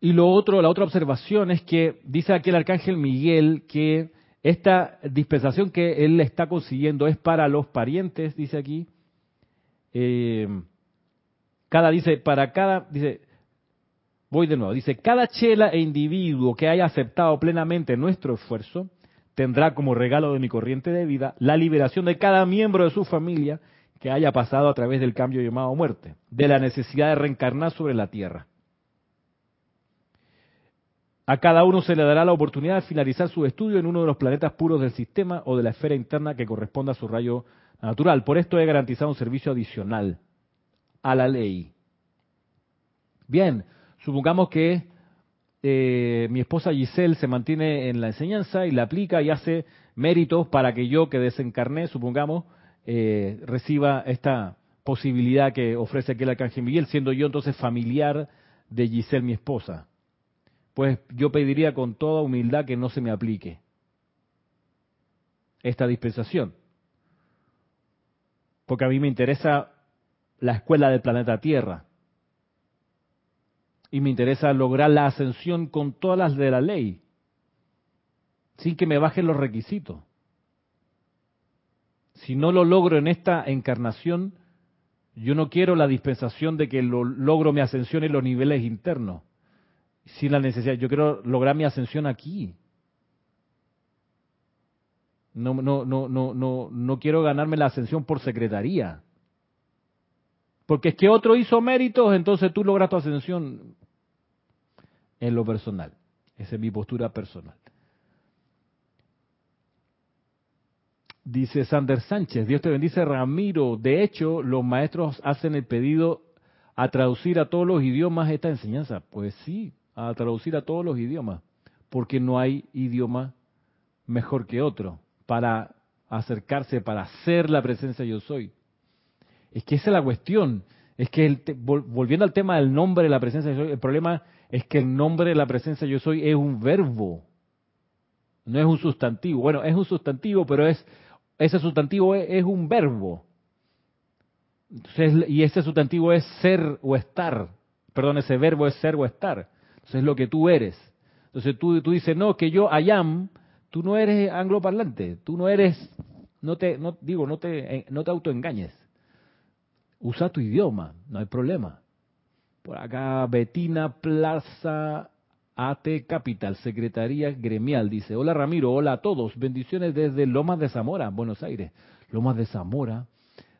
Y lo otro, la otra observación es que dice aquí el arcángel Miguel que esta dispensación que él está consiguiendo es para los parientes, dice aquí. Eh, cada dice, para cada, dice, voy de nuevo, dice, cada chela e individuo que haya aceptado plenamente nuestro esfuerzo tendrá como regalo de mi corriente de vida la liberación de cada miembro de su familia que haya pasado a través del cambio llamado muerte, de la necesidad de reencarnar sobre la tierra. A cada uno se le dará la oportunidad de finalizar su estudio en uno de los planetas puros del sistema o de la esfera interna que corresponda a su rayo natural. Por esto he garantizado un servicio adicional a la ley. Bien, supongamos que eh, mi esposa Giselle se mantiene en la enseñanza y la aplica y hace méritos para que yo que desencarné, supongamos, eh, reciba esta posibilidad que ofrece aquel arcángel Miguel, siendo yo entonces familiar de Giselle, mi esposa pues yo pediría con toda humildad que no se me aplique esta dispensación. Porque a mí me interesa la escuela del planeta Tierra. Y me interesa lograr la ascensión con todas las de la ley, sin que me bajen los requisitos. Si no lo logro en esta encarnación, yo no quiero la dispensación de que lo logro mi ascensión en los niveles internos sin la necesidad. Yo quiero lograr mi ascensión aquí. No, no, no, no, no, no quiero ganarme la ascensión por secretaría. Porque es que otro hizo méritos, entonces tú logras tu ascensión en lo personal. Esa es mi postura personal. Dice Sander Sánchez, Dios te bendice Ramiro. De hecho, los maestros hacen el pedido a traducir a todos los idiomas esta enseñanza. Pues sí, a traducir a todos los idiomas, porque no hay idioma mejor que otro para acercarse para ser la presencia yo soy. Es que esa es la cuestión. Es que el volviendo al tema del nombre de la presencia yo soy, el problema es que el nombre de la presencia yo soy es un verbo, no es un sustantivo. Bueno, es un sustantivo, pero es ese sustantivo es, un verbo. y ese sustantivo es ser o estar. Perdón, ese verbo es ser o estar. Entonces es lo que tú eres. Entonces tú, tú dices, no, que yo I am, tú no eres angloparlante, tú no eres, no te, no, digo, no te, no te autoengañes. Usa tu idioma, no hay problema. Por acá, Betina Plaza AT Capital, Secretaría Gremial, dice, hola Ramiro, hola a todos, bendiciones desde Lomas de Zamora, Buenos Aires. Lomas de Zamora.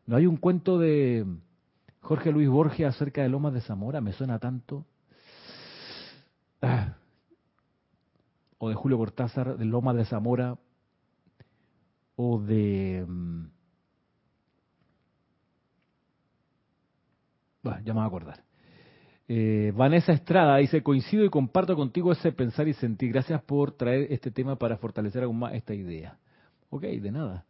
¿No hay un cuento de Jorge Luis Borges acerca de Lomas de Zamora? Me suena tanto. Ah. O de Julio Cortázar, de Lomas de Zamora. O de... Mm, bueno, ya me voy a acordar. Eh, Vanessa Estrada dice, coincido y comparto contigo ese pensar y sentir. Gracias por traer este tema para fortalecer aún más esta idea. Ok, de nada.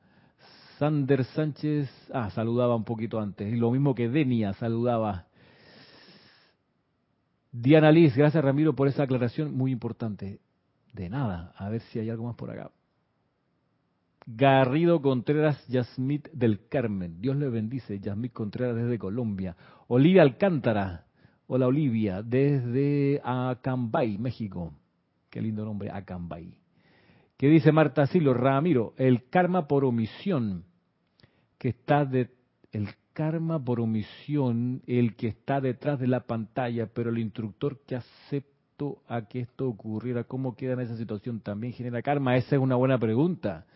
Sander Sánchez, ah, saludaba un poquito antes. Y lo mismo que Denia saludaba. Diana Liz, gracias Ramiro por esa aclaración muy importante. De nada, a ver si hay algo más por acá. Garrido Contreras Yasmit del Carmen, Dios le bendice, Yasmit Contreras desde Colombia. Olivia Alcántara, Hola Olivia, desde Acambay, México. Qué lindo nombre, Acambay. ¿Qué dice Marta Silo? Ramiro, el karma por omisión que está de el karma por omisión, el que está detrás de la pantalla, pero el instructor que aceptó a que esto ocurriera, ¿cómo queda en esa situación? ¿También genera karma? Esa es una buena pregunta.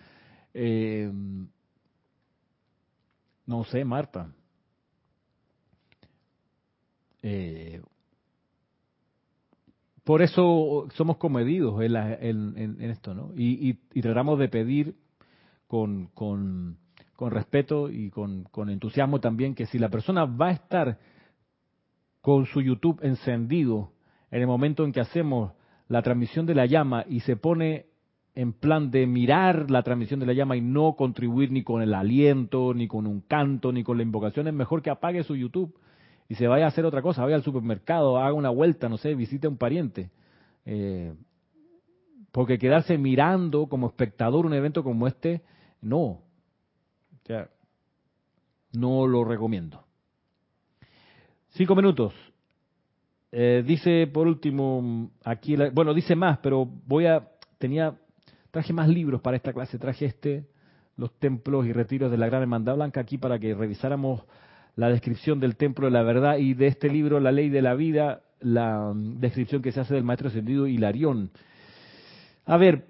Eh, no sé, Marta. Eh, por eso somos comedidos en, esto, ¿no? Y, tratamos de pedir con, con, respeto y con, entusiasmo también que si la persona va a estar con su YouTube encendido en el momento en que hacemos la transmisión de la llama y se pone en plan de mirar la transmisión de la llama y no contribuir ni con el aliento, ni con un canto, ni con la invocación, es mejor que apague su YouTube y se vaya a hacer otra cosa, vaya al supermercado, haga una vuelta, no sé, visite a un pariente. Eh, porque quedarse mirando como espectador un evento como este, no. O sea, no lo recomiendo. Cinco minutos. Eh, dice por último, aquí, bueno, dice más, pero voy a, tenía, traje más libros para esta clase, traje este, los templos y retiros de la Gran Hermandad Blanca aquí para que revisáramos la descripción del templo de la verdad y de este libro, La ley de la vida, la mm, descripción que se hace del maestro ascendido Hilarión. A ver,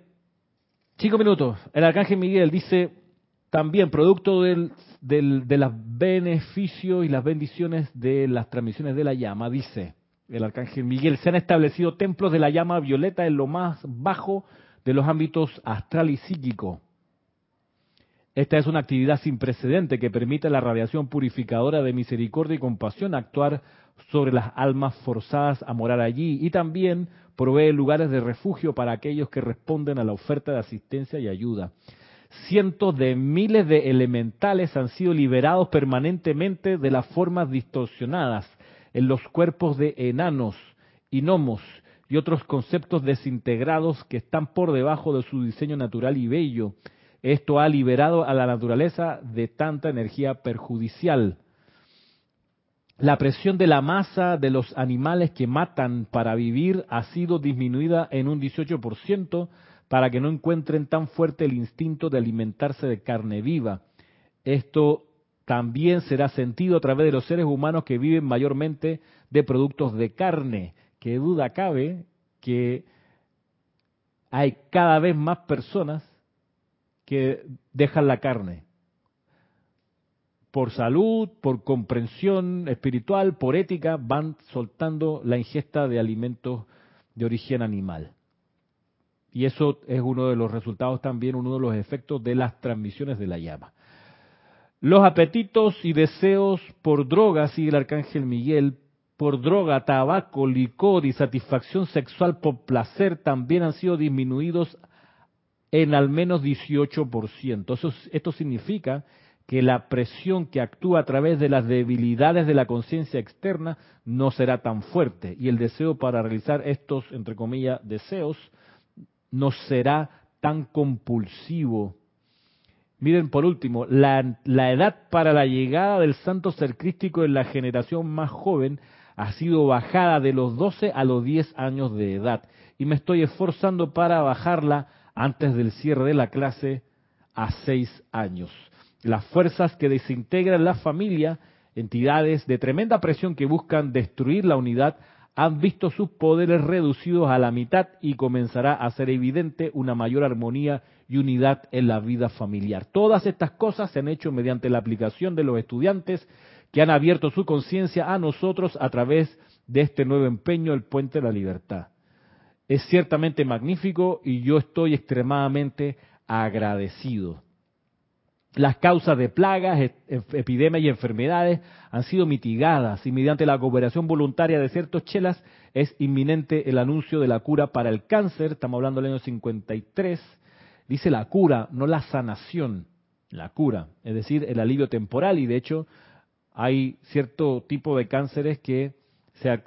cinco minutos. El arcángel Miguel dice también, producto del, de los beneficios y las bendiciones de las transmisiones de la llama, dice el arcángel Miguel, se han establecido templos de la llama violeta en lo más bajo de los ámbitos astral y psíquico esta es una actividad sin precedente que permite a la radiación purificadora de misericordia y compasión actuar sobre las almas forzadas a morar allí y también provee lugares de refugio para aquellos que responden a la oferta de asistencia y ayuda. Cientos de miles de elementales han sido liberados permanentemente de las formas distorsionadas en los cuerpos de enanos y gnomos y otros conceptos desintegrados que están por debajo de su diseño natural y bello esto ha liberado a la naturaleza de tanta energía perjudicial. La presión de la masa de los animales que matan para vivir ha sido disminuida en un 18% para que no encuentren tan fuerte el instinto de alimentarse de carne viva. Esto también será sentido a través de los seres humanos que viven mayormente de productos de carne. Qué duda cabe que hay cada vez más personas que dejan la carne. Por salud, por comprensión espiritual, por ética, van soltando la ingesta de alimentos de origen animal. Y eso es uno de los resultados también, uno de los efectos de las transmisiones de la llama. Los apetitos y deseos por droga, sigue el arcángel Miguel, por droga, tabaco, licor y satisfacción sexual por placer también han sido disminuidos en al menos 18%. Eso, esto significa que la presión que actúa a través de las debilidades de la conciencia externa no será tan fuerte y el deseo para realizar estos, entre comillas, deseos no será tan compulsivo. Miren, por último, la, la edad para la llegada del santo ser crístico en la generación más joven ha sido bajada de los 12 a los 10 años de edad y me estoy esforzando para bajarla antes del cierre de la clase a 6 años. Las fuerzas que desintegran la familia, entidades de tremenda presión que buscan destruir la unidad, han visto sus poderes reducidos a la mitad y comenzará a ser evidente una mayor armonía y unidad en la vida familiar. Todas estas cosas se han hecho mediante la aplicación de los estudiantes que han abierto su conciencia a nosotros a través de este nuevo empeño, el puente de la libertad. Es ciertamente magnífico y yo estoy extremadamente agradecido. Las causas de plagas, epidemias y enfermedades han sido mitigadas y mediante la cooperación voluntaria de ciertos chelas es inminente el anuncio de la cura para el cáncer. Estamos hablando del año 53. Dice la cura, no la sanación, la cura, es decir, el alivio temporal y de hecho hay cierto tipo de cánceres que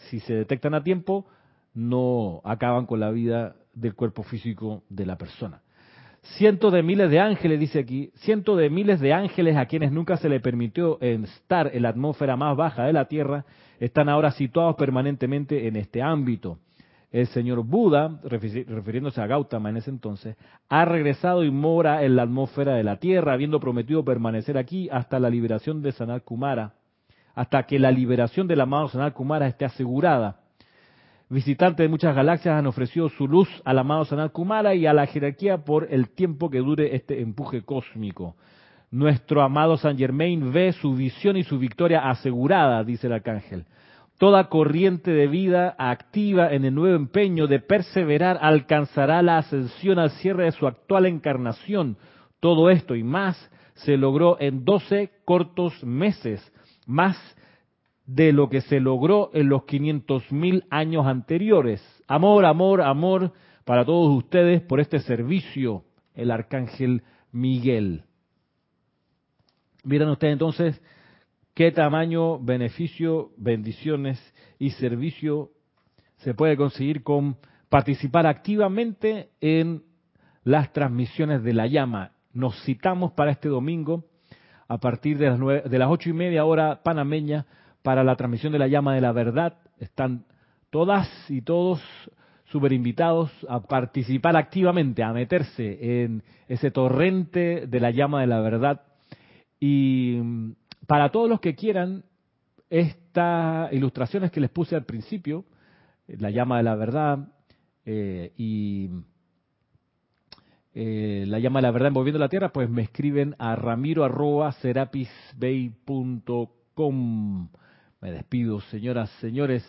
si se detectan a tiempo no acaban con la vida del cuerpo físico de la persona. Cientos de miles de ángeles, dice aquí, cientos de miles de ángeles a quienes nunca se les permitió estar en la atmósfera más baja de la Tierra, están ahora situados permanentemente en este ámbito. El señor Buda, refiriéndose a Gautama en ese entonces, ha regresado y mora en la atmósfera de la Tierra, habiendo prometido permanecer aquí hasta la liberación de Sanat Kumara, hasta que la liberación del amado Sanat Kumara esté asegurada visitantes de muchas galaxias han ofrecido su luz al amado Sanat Kumara y a la jerarquía por el tiempo que dure este empuje cósmico. Nuestro amado San Germain ve su visión y su victoria asegurada, dice el arcángel. Toda corriente de vida activa en el nuevo empeño de perseverar alcanzará la ascensión al cierre de su actual encarnación. Todo esto y más se logró en doce cortos meses, más de lo que se logró en los 500.000 años anteriores. Amor, amor, amor para todos ustedes por este servicio, el arcángel Miguel. Miren ustedes entonces qué tamaño, beneficio, bendiciones y servicio se puede conseguir con participar activamente en las transmisiones de la llama. Nos citamos para este domingo a partir de las, de las ocho y media hora panameña para la transmisión de la llama de la verdad. Están todas y todos súper invitados a participar activamente, a meterse en ese torrente de la llama de la verdad. Y mm, para todos los que quieran, estas ilustraciones que les puse al principio, la llama de la verdad eh, y eh, la llama de la verdad envolviendo la tierra, pues me escriben a ramiro.serapisbay.com. Me despido, señoras, señores.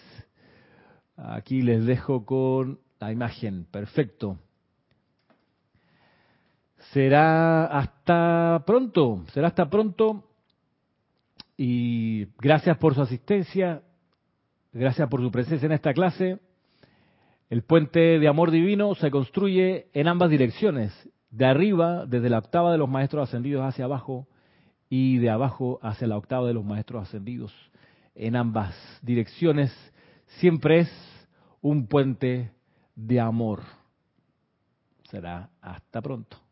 Aquí les dejo con la imagen. Perfecto. Será hasta pronto, será hasta pronto. Y gracias por su asistencia, gracias por su presencia en esta clase. El puente de amor divino se construye en ambas direcciones, de arriba, desde la octava de los maestros ascendidos hacia abajo, y de abajo hacia la octava de los maestros ascendidos en ambas direcciones, siempre es un puente de amor. Será hasta pronto.